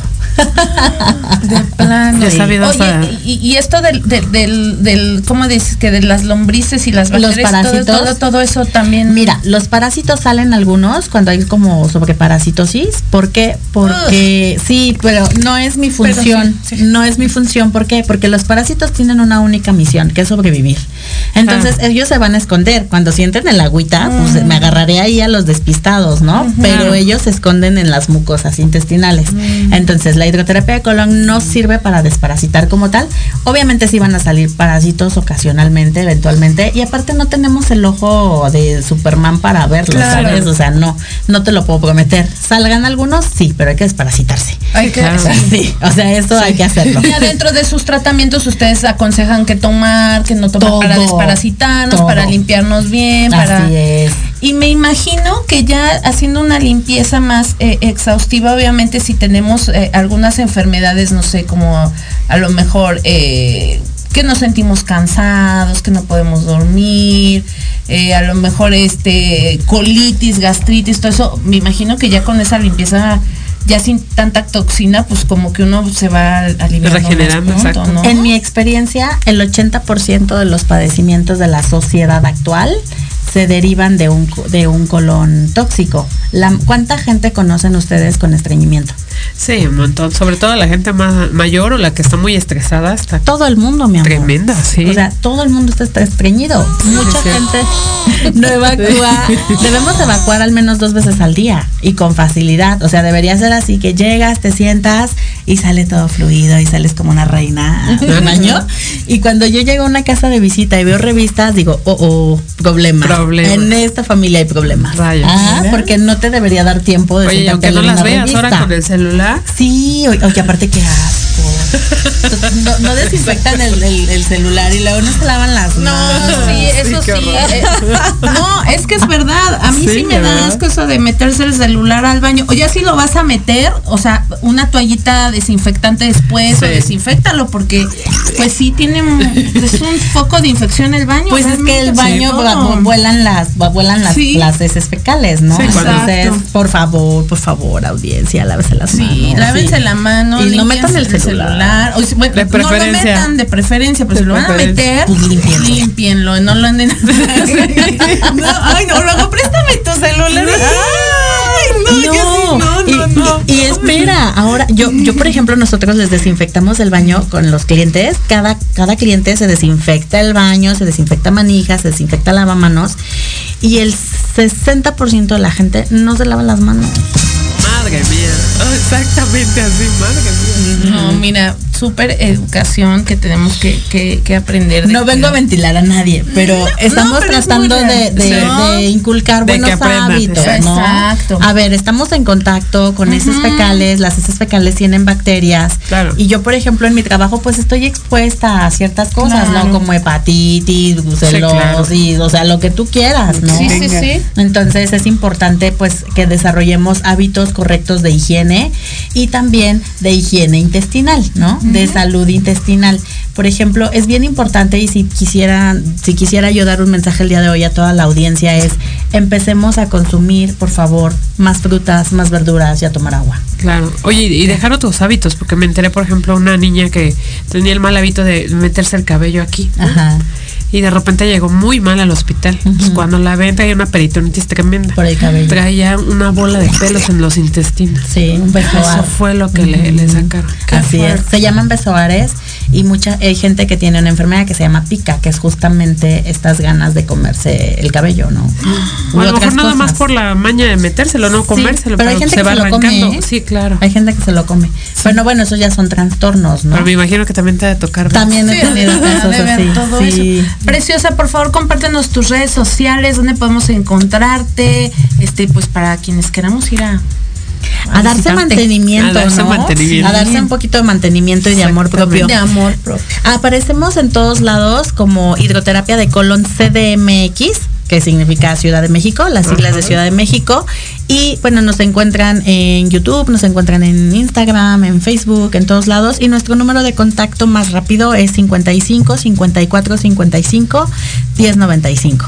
De he sabido Oye, y, y esto del, del, del, del- ¿cómo dices? Que de las lombrices y las Los bacterias, todo- parásitos. Todo, todo, eso también. Mira, los parásitos salen algunos cuando hay como sobreparasitosis. ¿Por qué? Porque sí, pero no es mi función. No es mi función. ¿Por qué? Porque los parásitos tienen una única misión, que es sobrevivir. Entonces, Ah. ellos se van a esconder. Cuando sienten el agüita, pues me agarraré ahí a los despistados, ¿no? Pero ellos se esconden en las mucosas intestinales. Entonces, la hidroterapia de colon no sirve para desparasitar como tal. Obviamente sí van a salir parásitos ocasionalmente, eventualmente. Y aparte no tenemos el ojo de Superman para verlo, Claro. ¿sabes? O sea, no, no te lo puedo prometer. ¿Salgan algunos? Sí, pero hay que desparasitarse. Hay que, claro. Sí, o sea, eso hay que hacerlo. Y adentro de sus tratamientos ustedes aconsejan que tomar, que no tomar para desparasitarnos, todo. para limpiarnos bien, para Así es. y me imagino que ya haciendo una limpieza más eh, exhaustiva, obviamente si tenemos eh, algunas enfermedades, no sé, como a lo mejor eh, que nos sentimos cansados, que no podemos dormir, eh, a lo mejor este colitis, gastritis, todo eso, me imagino que ya con esa limpieza ya sin tanta toxina, pues como que uno se va aliviando más Regenerando, pronto, exacto. ¿no? En mi experiencia, el 80% de los padecimientos de la sociedad actual se derivan de un, de un colon tóxico. La- ¿Cuánta gente conocen ustedes con estreñimiento? Sí, un montón. Sobre todo la gente más mayor o la que está muy estresada está Todo el mundo, mi amor. tremenda, sí. O sea, todo el mundo está estre- estreñido. Mucha sí. gente no evacúa. Debemos evacuar al menos dos veces al día y con facilidad. O sea, debería ser así que llegas, te sientas y sale todo fluido y sales como una reina del baño. Y cuando yo llego a una casa de visita y veo revistas, digo, oh, oh, problema. Problema. En esta familia hay problemas. Rayos. Ah, porque no te debería dar tiempo de Oye, aunque no las veas ahora revista. con el celular. Sí, oye, aparte qué asco. No, no desinfectan el, el- el celular y luego no se lavan las No, manos. sí, eso sí. eh, no, es que es verdad. A mí sí, Sí, me da ¿verdad? asco eso de meterse el celular al baño. O ya si lo vas a meter, o sea, una toallita desinfectante después Sí. o desinfectalo porque pues sí tiene un, es un foco de infección el baño. Pues es que el baño vuelan las vu- vuelan las, Sí. las heces fecales, ¿no? Sí, Entonces, exacto. por favor, por favor, audiencia, lávese las manos. Sí, lávense sí. la mano. Y no metan el celular. Bueno, De no lo preferencia. metan de preferencia, pero De si lo van a preferencia. meter, Pues límpienlo. límpienlo, no lo anden. no, ay, no, luego préstame tu celular. Ay, No, no, no, y, y espera, ahora yo, yo por ejemplo, nosotros les desinfectamos el baño con los clientes. Cada, cada cliente se desinfecta el baño, se desinfecta manijas, se desinfecta lavamanos. Y el 60% de la gente no se lava las manos. Madre mía. Oh, exactamente así, madre mía. No, mira, súper educación que tenemos que, que, que aprender. de No que- vengo a ventilar a nadie, pero estamos pero tratando de, real. de- Sí. de inculcar De buenos hábitos, ¿no? exacto. A ver, estamos en contacto con Ujú. fecales, las heces fecales tienen bacterias. Claro. Y yo, por ejemplo, en mi trabajo, pues estoy expuesta a ciertas cosas, Claro. ¿no? Como hepatitis, brucelosis, o sea, lo que tú quieras, ¿no? Sí, sí, sí. Entonces es importante pues que desarrollemos hábitos correctos de higiene y también de higiene intestinal, ¿no? De salud intestinal. Por ejemplo, es bien importante y si quisiera, si quisiera yo dar un mensaje el día de hoy a toda la audiencia es empecemos a consumir, por favor, más frutas, más verduras y a tomar agua. Claro. Oye, y dejar otros hábitos, porque me enteré, por ejemplo, una niña que tenía el mal hábito de meterse el cabello aquí. ¿no? Ajá. Y de repente llegó muy mal al hospital. Pues cuando la ven traía una peritonitis tremenda. Por el cabello. Traía una bola de pelos en los intestinos. Sí, un besoar. Eso fue lo que le, le sacaron. Así es. Se llaman besoares y mucha hay gente que tiene una enfermedad que se llama pica, que es justamente estas ganas de comerse el cabello, ¿no? O a lo mejor nada más por la maña de metérselo, no Sí, comérselo, pero hay gente se que va se lo come, arrancando. ¿eh? Sí, claro. Hay gente que se lo come. Bueno, bueno, esos ya son trastornos, ¿no? Pero me imagino que también te ha de tocar. También he Sí, tenido casos así. todo sí. eso. Preciosa, por favor, compártenos tus redes sociales, donde podemos encontrarte, este, pues para quienes queramos ir a A darse mantenimiento, A darse ¿no? mantenimiento. A darse un poquito de mantenimiento y de amor propio. de amor propio. Aparecemos en todos lados como hidroterapia de colon CDMX, que significa Ciudad de México, las siglas de Ciudad de México. Y bueno, nos encuentran en YouTube, nos encuentran en Instagram, en Facebook, en todos lados. Y nuestro número de contacto más rápido es 55 54 55 1095.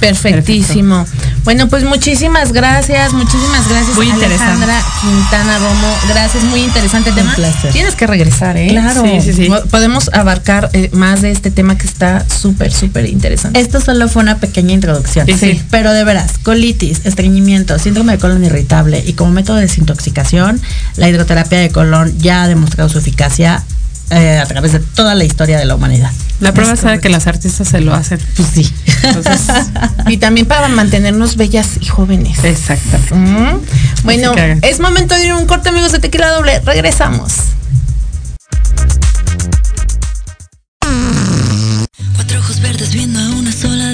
Perfectísimo. Bueno, pues muchísimas gracias, muchísimas gracias Muy Alejandra Quintana Romo. Gracias, muy interesante tema. placer. Tienes que regresar, ¿eh? Claro. Sí, sí, sí. Po- Podemos abarcar eh, más de este tema que está súper, súper interesante. Esto solo fue una pequeña introducción. Sí, sí. Pero de veras, colitis, estreñimiento, síndrome de colon irritable y como método de desintoxicación, la hidroterapia de colon ya ha demostrado su eficacia eh, a través de toda la historia de la humanidad. La prueba es que las artistas se lo hacen. Pues sí. Entonces, Y también para mantenernos bellas y jóvenes. exactamente. Mm. Bueno, es momento de ir a un corte, amigos de Tequila Doble. Regresamos. Cuatro ojos verdes viendo a una sola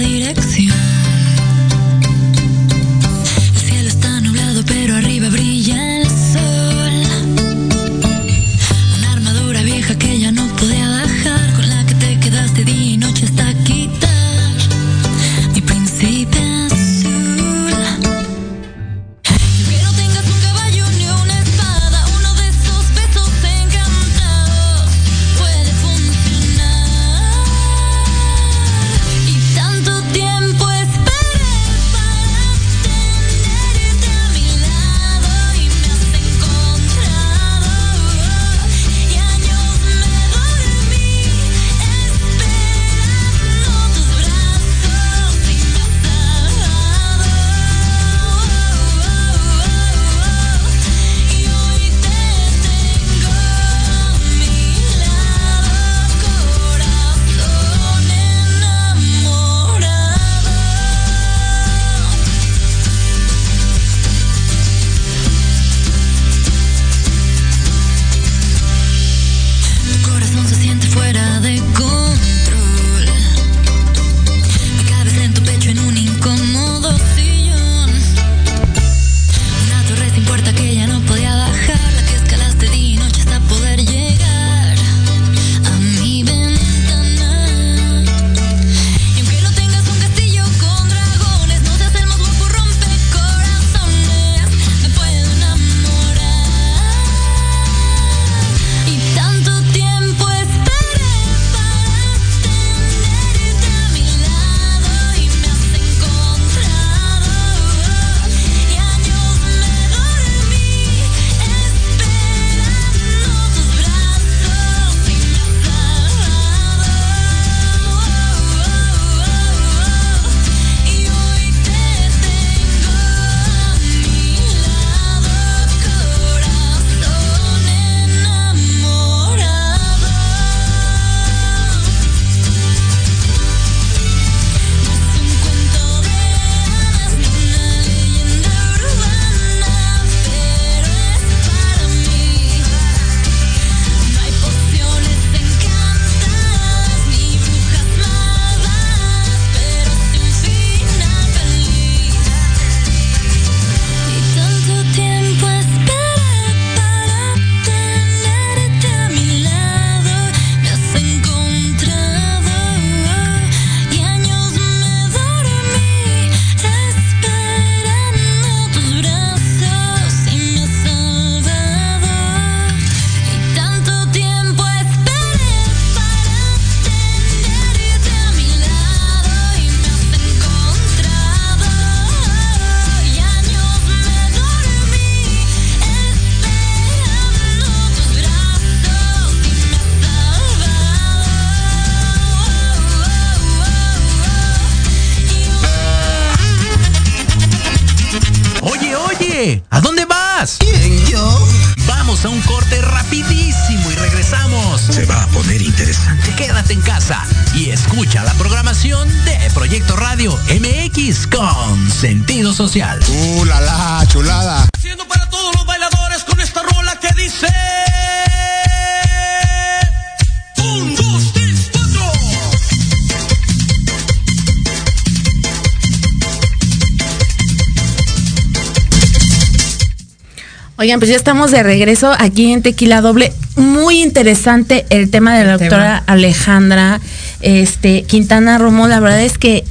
Oigan, pues ya estamos de regreso aquí en Tequila Doble. Muy interesante el tema de la El doctora tema. Alejandra este, Quintana Romo. La verdad es que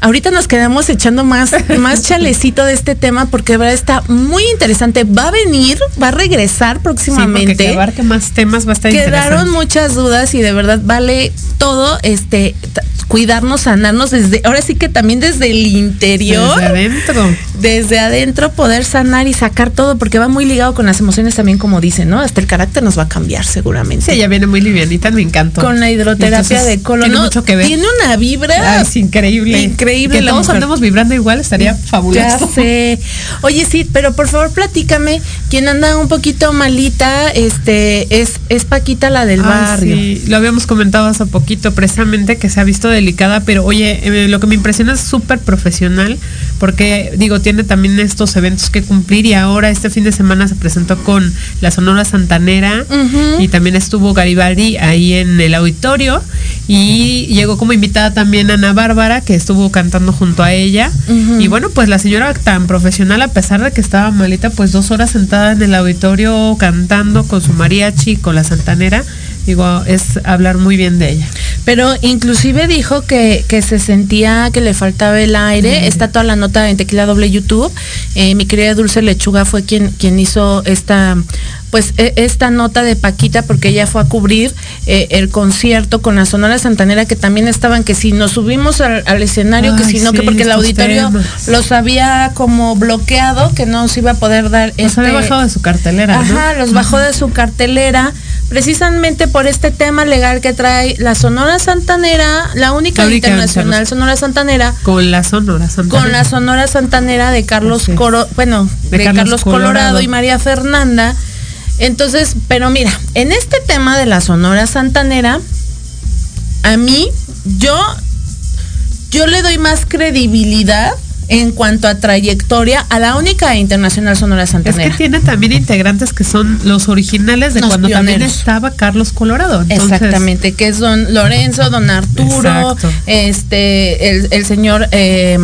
ahorita nos quedamos echando más, más chalecito de este tema porque de verdad está muy interesante. Va a venir, va a regresar Sí, porque que próximamente. abarque más temas va a estar Quedaron muchas dudas y de verdad vale todo este cuidarnos, sanarnos desde, ahora sí que también desde el interior. Desde adentro. Desde adentro poder sanar y sacar todo, porque va muy ligado con las emociones también, como dicen, ¿no? Hasta el carácter nos va a cambiar seguramente. Sí, ella viene muy livianita, me encantó. Con la hidroterapia Entonces, de colon. Tiene mucho que ver. Tiene una vibra. Ay, es increíble. Increíble Que la todos mujer. andemos vibrando igual, estaría fabuloso. Ya sé. Oye, sí, pero por favor platícame, quien anda un poquito malita, este, es, es Paquita la del Ay, barrio. sí, lo habíamos comentado hace poquito, precisamente que se ha visto delicada, pero oye, eh, lo que me impresiona es súper profesional, porque digo, tiene también estos eventos que cumplir y ahora este fin de semana se presentó con la Sonora Santanera y también estuvo Garibaldi ahí en el auditorio y llegó como invitada también Ana Bárbara, que estuvo cantando junto a ella. Y bueno, pues la señora tan profesional, a pesar de que estaba malita, pues dos horas sentada en el auditorio cantando con su mariachi, con la santanera, digo, es hablar muy bien de ella. Pero inclusive dijo que, que se sentía que le faltaba el aire. Está toda la nota en Tequila Doble YouTube. Eh, mi querida Dulce Lechuga fue quien, quien hizo esta, pues, e- esta nota de Paquita porque ella fue a cubrir eh, el concierto con la Sonora Santanera que también estaban que si nos subimos al, al escenario, que si no, que porque el auditorio temas. los había como bloqueado, que no se iba a poder dar Los había este- bajado de su cartelera, ¿no? Ajá, los bajó de su cartelera precisamente por este tema legal que trae la Sonora Santanera, la única, La internacional interna- Sonora Santanera, Con la Sonora Santanera. con la Sonora Santanera de Carlos Coro, bueno, de, De Carlos, Carlos Colorado. Colorado. y María Fernanda. Entonces, pero mira, en este tema de la Sonora Santanera, a mí, yo, yo le doy más credibilidad en cuanto a trayectoria a la única internacional Sonora Es Santanera. que tiene también integrantes que son los originales de Los cuando también estaba Carlos Colorado. Entonces, Exactamente, que es don Lorenzo, don Arturo, Exacto. este, el, el señor eh,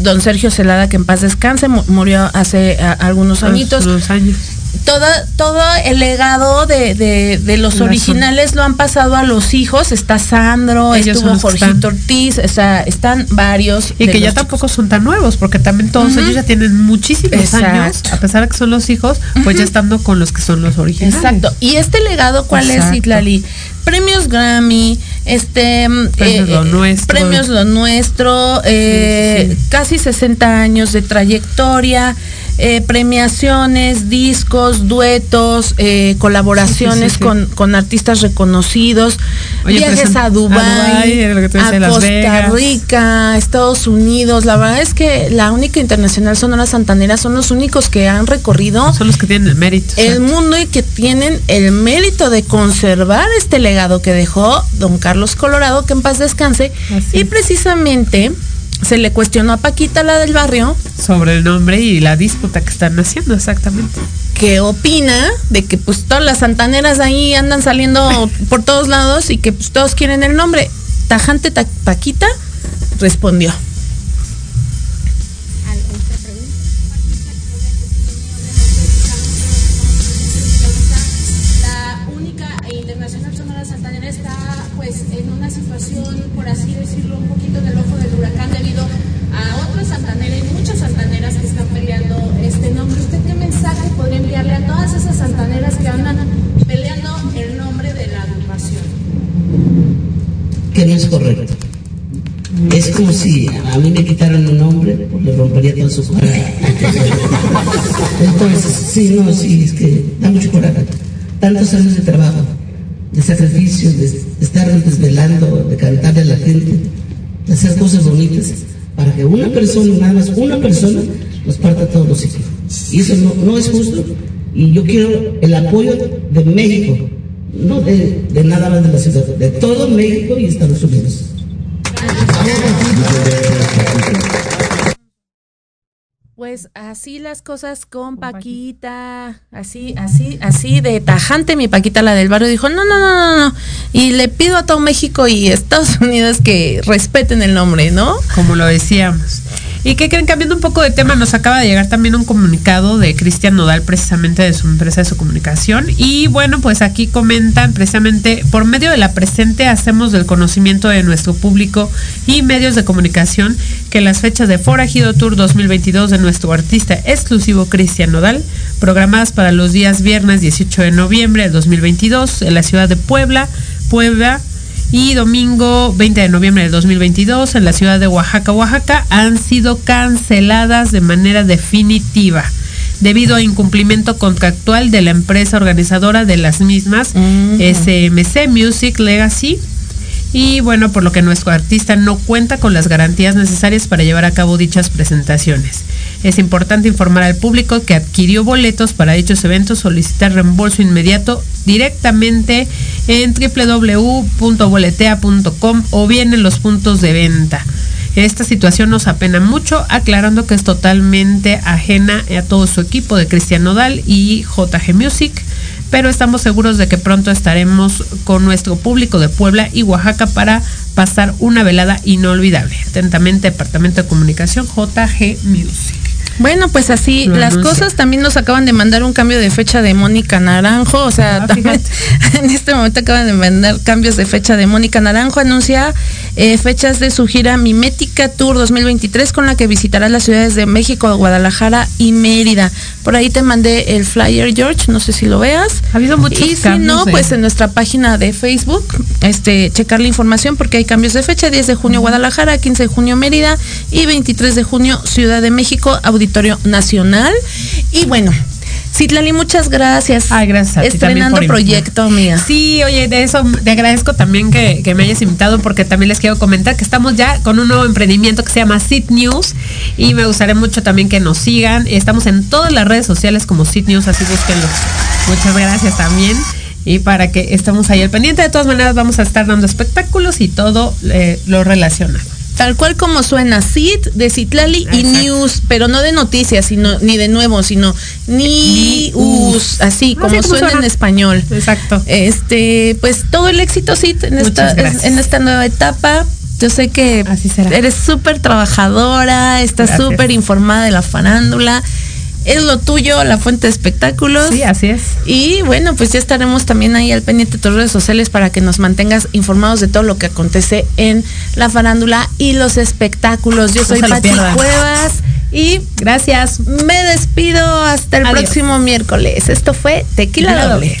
don Sergio Celada, que en paz descanse, mu- murió hace a- algunos añitos. unos años. Todo, todo el legado de, de- de los originales lo han pasado a los hijos. Está Sandro, Ellos estuvo Jorgito Ortiz, o sea, están varios. Y que ya tampoco son tan nuevos, porque también todos ellos ya tienen muchísimos Exacto. años, a pesar de que son los hijos, pues ya estando con los que son los originales. Exacto. ¿Y este legado cuál Exacto. es, Itlali? Premios Grammy, este mm, Premios Lo Nuestro. Premios Lo Nuestro, eh, Sí, sí. casi 60 años de trayectoria, eh, premiaciones, discos, duetos, eh, colaboraciones Sí, sí, sí, sí. Con, con artistas reconocidos, Oye, viajes a Dubái, decía, a Costa. Rica, Estados Unidos. La verdad es que la única internacional Sonora Santanera son los únicos que han recorrido Son los que tienen el mérito. el mundo y que tienen el mérito de conservar este legado que dejó don Carlos Colorado, que en paz descanse. Así y precisamente se le cuestionó a Paquita, la del barrio, Sobre el nombre y la disputa que están haciendo, exactamente. que opina de que pues todas las santaneras ahí andan saliendo por todos lados y que pues todos quieren el nombre. Tajante Ta- Paquita respondió. Que no es correcto. Es como si a mí me quitaran un nombre, pues le rompería toda su cara. Entonces, sí, no, sí, es que da mucho coraje. Tantos años de trabajo, de sacrificio, de, estar desvelando, de cantarle a la gente, de hacer cosas bonitas, para que una persona, nada más una persona, nos parta todos los ciclos. Y eso no, no es justo. Y yo quiero el apoyo de México, no de, de nada más de la ciudad, de todo México y Estados Unidos. Pues así las cosas con Paquita, así, así, así de tajante mi Paquita la del barrio dijo, no, no, no, no, no. Y le pido a todo México y Estados Unidos que respeten el nombre, ¿no? Como lo decíamos. ¿Y qué creen? Cambiando un poco de tema, nos acaba de llegar también un comunicado de Cristian Nodal, precisamente de su empresa de su comunicación. Y bueno, pues aquí comentan precisamente, por medio de la presente hacemos del conocimiento de nuestro público y medios de comunicación que las fechas de Forajido Tour 2022 de nuestro artista exclusivo Cristian Nodal, programadas para los días viernes 18 de noviembre de 2022 en la ciudad de Puebla, Puebla, y domingo 20 de noviembre de 2022 en la ciudad de Oaxaca, Oaxaca, han sido canceladas de manera definitiva debido a incumplimiento contractual de la empresa organizadora de las mismas, SMC Music Legacy. Y bueno, por lo que nuestro artista no cuenta con las garantías necesarias para llevar a cabo dichas presentaciones. Es importante informar al público que adquirió boletos para dichos eventos, solicitar reembolso inmediato directamente en www.boletea.com o bien en los puntos de venta. Esta situación nos apena mucho, aclarando que es totalmente ajena a todo su equipo de Cristian Nodal y JG Music, pero estamos seguros de que pronto estaremos con nuestro público de Puebla y Oaxaca para pasar una velada inolvidable. Atentamente, Departamento de Comunicación JG Music. Bueno, pues así las cosas también nos acaban de mandar un cambio de fecha de Mónica Naranjo, o sea, Ah, también en este momento acaban de mandar cambios de fecha de Mónica Naranjo, anuncia eh, fechas de su gira Mimética Tour 2023 con la que visitará las ciudades de México, Guadalajara y Mérida. Por ahí te mandé el flyer, George, no sé si lo veas. Ha habido muchos Y si cambios no, pues en nuestra página de Facebook, este, checar la información porque hay cambios de fecha, 10 de junio Guadalajara, 15 de junio Mérida y 23 de junio Ciudad de México, Auditorio Nacional. Y bueno, Citlali, muchas gracias. Ay, gracias a ti Estrenando por proyecto, amiga. Sí, oye, de eso te agradezco también que, que me hayas invitado porque también les quiero comentar que estamos ya con un nuevo emprendimiento que se llama Sit News y me gustaría mucho también que nos sigan. Estamos en todas las redes sociales como Sit News, así búsquenlos. Muchas gracias también. Y para que estemos ahí al pendiente, de todas maneras vamos a estar dando espectáculos y todo eh, lo relacionado. Tal cual como suena, Cit de Citlali y News, pero no de noticias, sino ni de nuevo, sino News, así No, como suena, suena. en español. Exacto. Este, pues todo el éxito, Cit, en esta, en esta nueva etapa. Yo sé que eres súper trabajadora, estás súper informada de la farándula. Es lo tuyo, la fuente de espectáculos. Sí, así es. Y bueno, pues ya estaremos también ahí al pendiente de tus redes sociales para que nos mantengas informados de todo lo que acontece en la farándula y los espectáculos. Yo No soy lo Pati. Cuevas y gracias. Me despido hasta el Adiós. próximo miércoles. Esto fue Tequila, Tequila Doble.